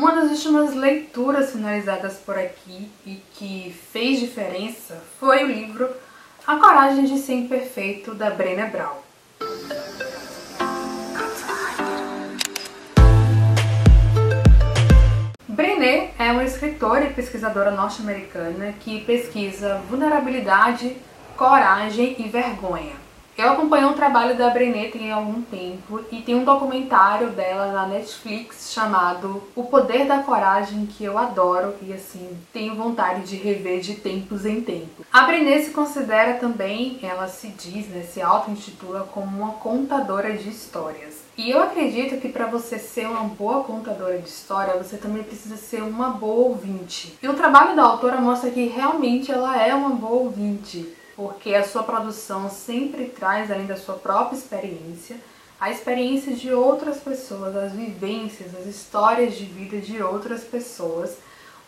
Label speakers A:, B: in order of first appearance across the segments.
A: Uma das últimas leituras finalizadas por aqui e que fez diferença foi o livro A Coragem de Ser Imperfeito, da Brené Brown. Brené é uma escritora e pesquisadora norte-americana que pesquisa vulnerabilidade, coragem e vergonha. Eu acompanho o trabalho da Brené tem algum tempo e tem um documentário dela na Netflix chamado O Poder da Coragem que eu adoro e assim tenho vontade de rever de tempos em tempos. A Brené se considera também, ela se diz, né, se auto-intitula como uma contadora de histórias. E eu acredito que para você ser uma boa contadora de história, você também precisa ser uma boa ouvinte. E o trabalho da autora mostra que realmente ela é uma boa ouvinte porque a sua produção sempre traz, além da sua própria experiência, a experiência de outras pessoas, as vivências, as histórias de vida de outras pessoas,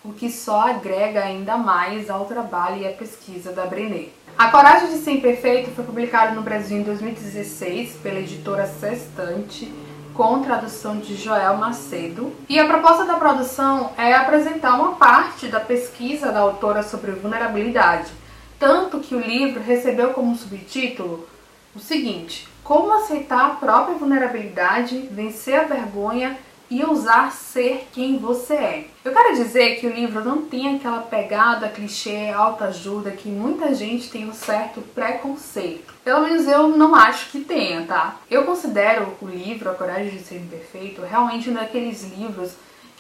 A: o que só agrega ainda mais ao trabalho e à pesquisa da Brené. A Coragem de Ser Imperfeito foi publicado no Brasil em 2016 pela editora Sextante, com tradução de Joel Macedo. E a proposta da produção é apresentar uma parte da pesquisa da autora sobre vulnerabilidade, tanto que o livro recebeu como subtítulo o seguinte: Como aceitar a própria vulnerabilidade, vencer a vergonha e ousar ser quem você é. Eu quero dizer que o livro não tem aquela pegada clichê, alta ajuda que muita gente tem um certo preconceito. Pelo menos eu não acho que tenha, tá? Eu considero o livro A Coragem de Ser Imperfeito realmente um daqueles livros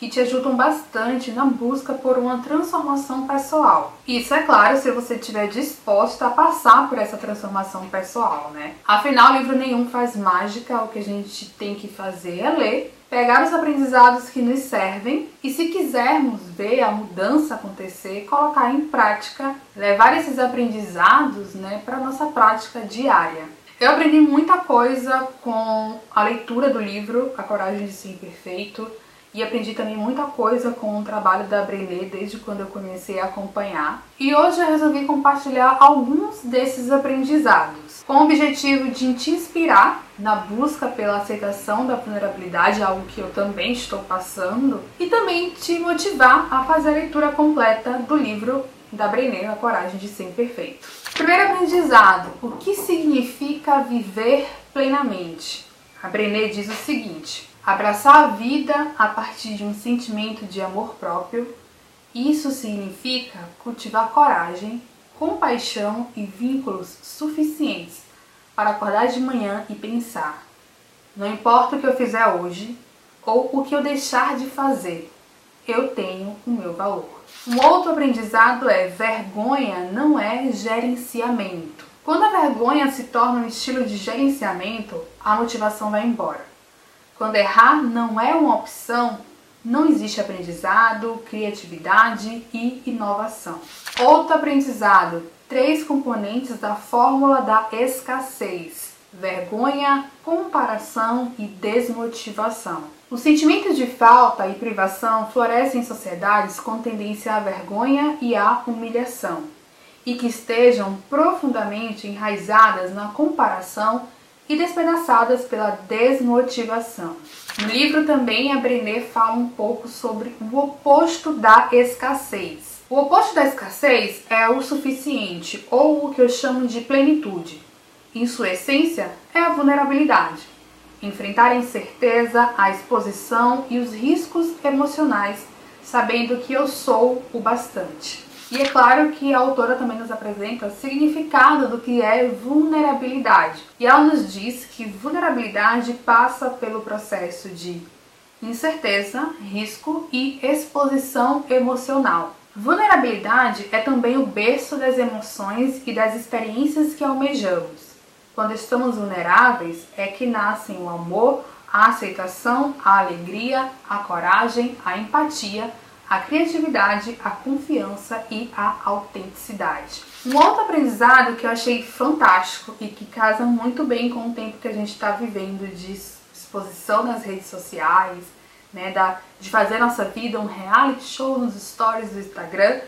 A: que te ajudam bastante na busca por uma transformação pessoal. Isso é claro se você estiver disposta a passar por essa transformação pessoal, né? Afinal, livro nenhum faz mágica, o que a gente tem que fazer é ler, pegar os aprendizados que nos servem e se quisermos ver a mudança acontecer, colocar em prática, levar esses aprendizados, né, para nossa prática diária. Eu aprendi muita coisa com a leitura do livro A Coragem de Ser Imperfeito e aprendi também muita coisa com o trabalho da Brené desde quando eu comecei a acompanhar. E hoje eu resolvi compartilhar alguns desses aprendizados, com o objetivo de te inspirar na busca pela aceitação da vulnerabilidade, algo que eu também estou passando, e também te motivar a fazer a leitura completa do livro da Brené, A Coragem de Ser Imperfeito. Primeiro aprendizado: o que significa viver plenamente? A Brené diz o seguinte: Abraçar a vida a partir de um sentimento de amor próprio, isso significa cultivar coragem, compaixão e vínculos suficientes para acordar de manhã e pensar: não importa o que eu fizer hoje ou o que eu deixar de fazer, eu tenho o meu valor. Um outro aprendizado é: vergonha não é gerenciamento. Quando a vergonha se torna um estilo de gerenciamento, a motivação vai embora. Quando errar não é uma opção, não existe aprendizado, criatividade e inovação. Outro aprendizado: três componentes da fórmula da escassez: vergonha, comparação e desmotivação. O sentimento de falta e privação florescem em sociedades com tendência à vergonha e à humilhação, e que estejam profundamente enraizadas na comparação e despedaçadas pela desmotivação. No livro também a Brené fala um pouco sobre o oposto da escassez. O oposto da escassez é o suficiente ou o que eu chamo de plenitude. Em sua essência, é a vulnerabilidade. Enfrentar a incerteza, a exposição e os riscos emocionais, sabendo que eu sou o bastante. E é claro que a autora também nos apresenta o significado do que é vulnerabilidade. E ela nos diz que vulnerabilidade passa pelo processo de incerteza, risco e exposição emocional. Vulnerabilidade é também o berço das emoções e das experiências que almejamos. Quando estamos vulneráveis é que nascem o amor, a aceitação, a alegria, a coragem, a empatia, a criatividade, a confiança e a autenticidade. Um outro aprendizado que eu achei fantástico e que casa muito bem com o tempo que a gente está vivendo de exposição nas redes sociais, né, da, de fazer nossa vida um reality show nos stories do Instagram,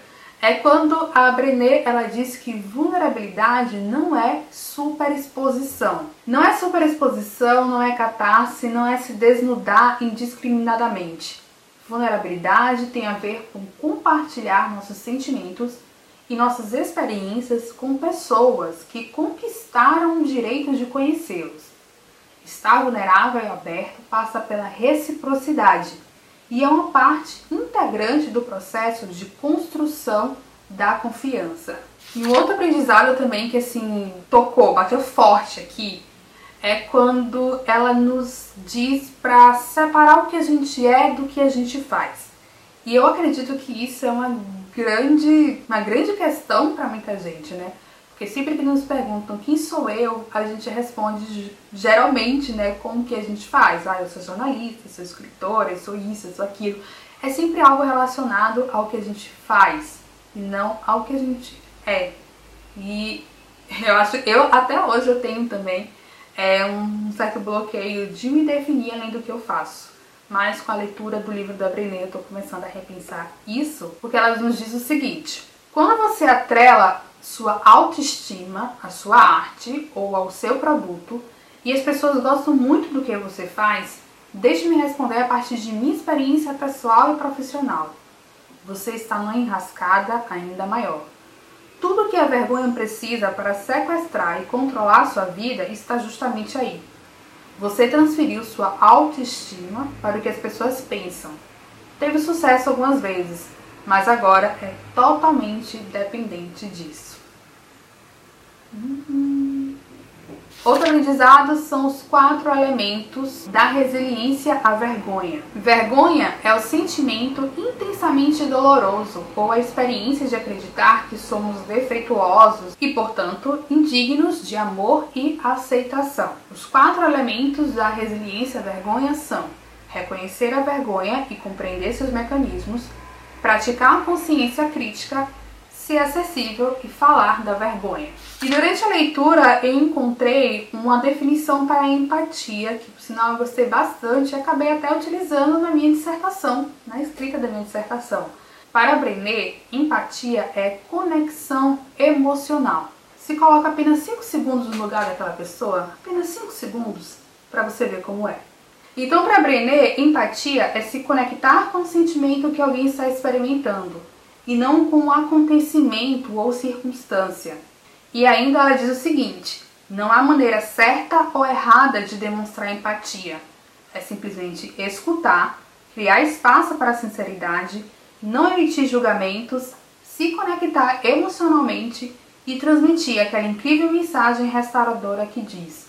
A: é quando a Brené ela diz que vulnerabilidade não é superexposição. Não é superexposição, não é catarse, não é se desnudar indiscriminadamente Vulnerabilidade tem a ver com compartilhar nossos sentimentos e nossas experiências com pessoas que conquistaram o direito de conhecê-los. Estar vulnerável e aberto passa pela reciprocidade e é uma parte integrante do processo de construção da confiança. E um outro aprendizado também que assim tocou, bateu forte aqui, é quando ela nos diz para separar o que a gente é do que a gente faz. E eu acredito que isso é uma grande, uma grande questão para muita gente, né? Porque sempre que nos perguntam quem sou eu, a gente responde geralmente, né, com o que a gente faz. Ah, eu sou jornalista, sou escritora, eu sou isso, eu sou aquilo. É sempre algo relacionado ao que a gente faz e não ao que a gente é. E eu acho, eu até hoje eu tenho também é, um certo bloqueio de me definir além do que eu faço. Mas com a leitura do livro da Brené eu tô começando a repensar isso, porque ela nos diz o seguinte: quando você atrela sua autoestima à sua arte ou ao seu produto e as pessoas gostam muito do que você faz, deixe-me responder a partir de minha experiência pessoal e profissional você está numa enrascada ainda maior. Tudo que a vergonha precisa para sequestrar e controlar sua vida está justamente aí. Você transferiu sua autoestima para o que as pessoas pensam. Teve sucesso algumas vezes, mas agora é totalmente dependente disso. Uhum. Outro aprendizado são os quatro elementos da resiliência à vergonha. Vergonha é o sentimento intensamente doloroso ou a experiência de acreditar que somos defeituosos e, portanto, indignos de amor e aceitação. Os quatro elementos da resiliência à vergonha são reconhecer a vergonha e compreender seus mecanismos, praticar a consciência crítica ser acessível e falar da vergonha. E durante a leitura eu encontrei uma definição para empatia, que por sinal eu gostei bastante e acabei até utilizando na minha dissertação, na escrita da minha dissertação. Para Brené, empatia é conexão emocional. Se coloca apenas 5 segundos no lugar daquela pessoa, apenas 5 segundos, para você ver como é. Então, para Brené, empatia é se conectar com o sentimento que alguém está experimentando, e não com um acontecimento ou circunstância. E ainda ela diz o seguinte: não há maneira certa ou errada de demonstrar empatia. É simplesmente escutar, criar espaço para a sinceridade, não emitir julgamentos, se conectar emocionalmente e transmitir aquela incrível mensagem restauradora que diz: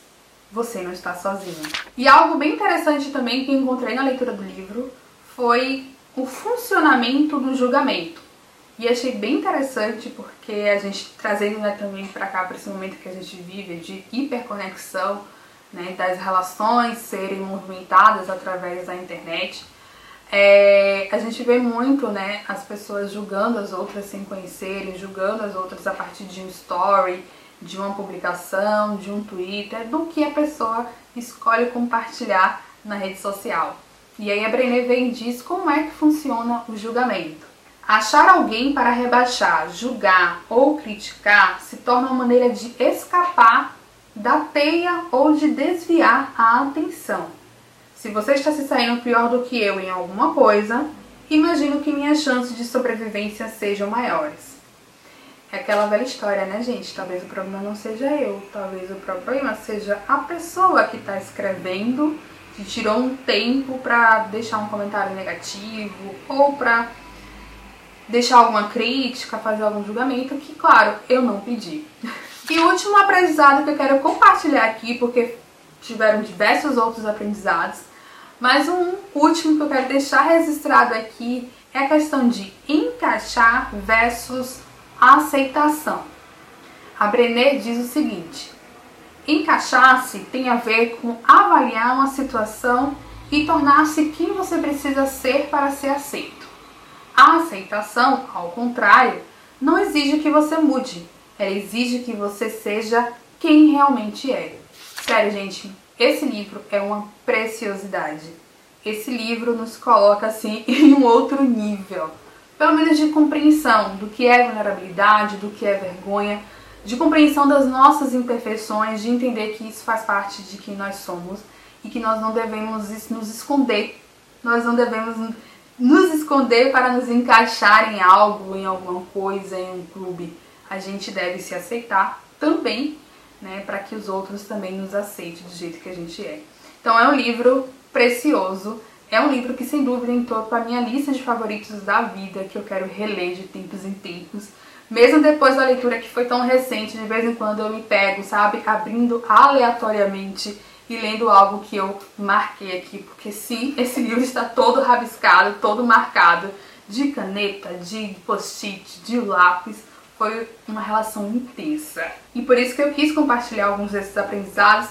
A: você não está sozinho. E algo bem interessante também que encontrei na leitura do livro foi o funcionamento do julgamento. E achei bem interessante porque a gente trazendo né, também para cá, para esse momento que a gente vive de hiperconexão, né, das relações serem movimentadas através da internet, é, a gente vê muito né, as pessoas julgando as outras sem conhecerem, julgando as outras a partir de um story, de uma publicação, de um Twitter, do que a pessoa escolhe compartilhar na rede social. E aí a Brené vem diz como é que funciona o julgamento. Achar alguém para rebaixar, julgar ou criticar se torna uma maneira de escapar da teia ou de desviar a atenção. Se você está se saindo pior do que eu em alguma coisa, imagino que minhas chances de sobrevivência sejam maiores. É aquela velha história, né, gente? Talvez o problema não seja eu, talvez o problema seja a pessoa que está escrevendo, que tirou um tempo para deixar um comentário negativo ou para deixar alguma crítica, fazer algum julgamento, que, claro, eu não pedi. E o último aprendizado que eu quero compartilhar aqui, porque tiveram diversos outros aprendizados, mas um último que eu quero deixar registrado aqui é a questão de encaixar versus aceitação. A Brené diz o seguinte: encaixar-se tem a ver com avaliar uma situação e tornar-se quem você precisa ser para ser aceito. A aceitação, ao contrário, não exige que você mude, ela exige que você seja quem realmente é. Sério, gente, esse livro é uma preciosidade. Esse livro nos coloca assim em um outro nível, pelo menos de compreensão do que é vulnerabilidade, do que é vergonha, de compreensão das nossas imperfeições, de entender que isso faz parte de quem nós somos e que nós não devemos nos esconder, nós não devemos nos esconder para nos encaixar em algo, em alguma coisa, em um clube. A gente deve se aceitar também, né, para que os outros também nos aceitem do jeito que a gente é. Então é um livro precioso, é um livro que sem dúvida entrou para minha lista de favoritos da vida, que eu quero reler de tempos em tempos. Mesmo depois da leitura que foi tão recente, de vez em quando eu me pego, sabe, abrindo aleatoriamente e lendo algo que eu marquei aqui, porque sim, esse livro está todo rabiscado, todo marcado de caneta, de post-it, de lápis. Foi uma relação intensa. E por isso que eu quis compartilhar alguns desses aprendizados,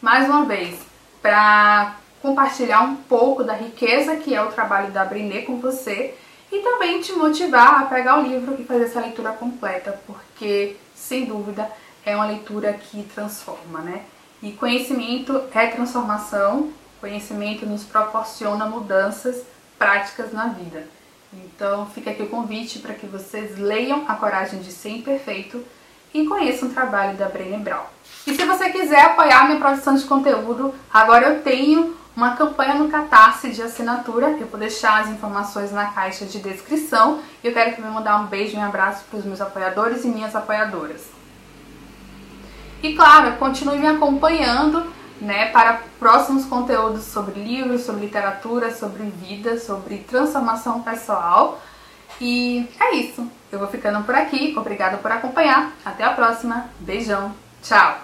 A: mais uma vez, para compartilhar um pouco da riqueza que é o trabalho da Brené com você e também te motivar a pegar o livro e fazer essa leitura completa, porque sem dúvida é uma leitura que transforma, né? E conhecimento é transformação, conhecimento nos proporciona mudanças práticas na vida. Então fica aqui o convite para que vocês leiam A Coragem de Ser Imperfeito e conheçam o trabalho da Brené Brown. E se você quiser apoiar minha produção de conteúdo, agora eu tenho uma campanha no Catarse de assinatura. Eu vou deixar as informações na caixa de descrição. E eu quero também mandar um beijo e um abraço para os meus apoiadores e minhas apoiadoras. E claro, continue me acompanhando né, para próximos conteúdos sobre livros, sobre literatura, sobre vida, sobre transformação pessoal. E é isso. Eu vou ficando por aqui. Obrigada por acompanhar. Até a próxima. Beijão. Tchau.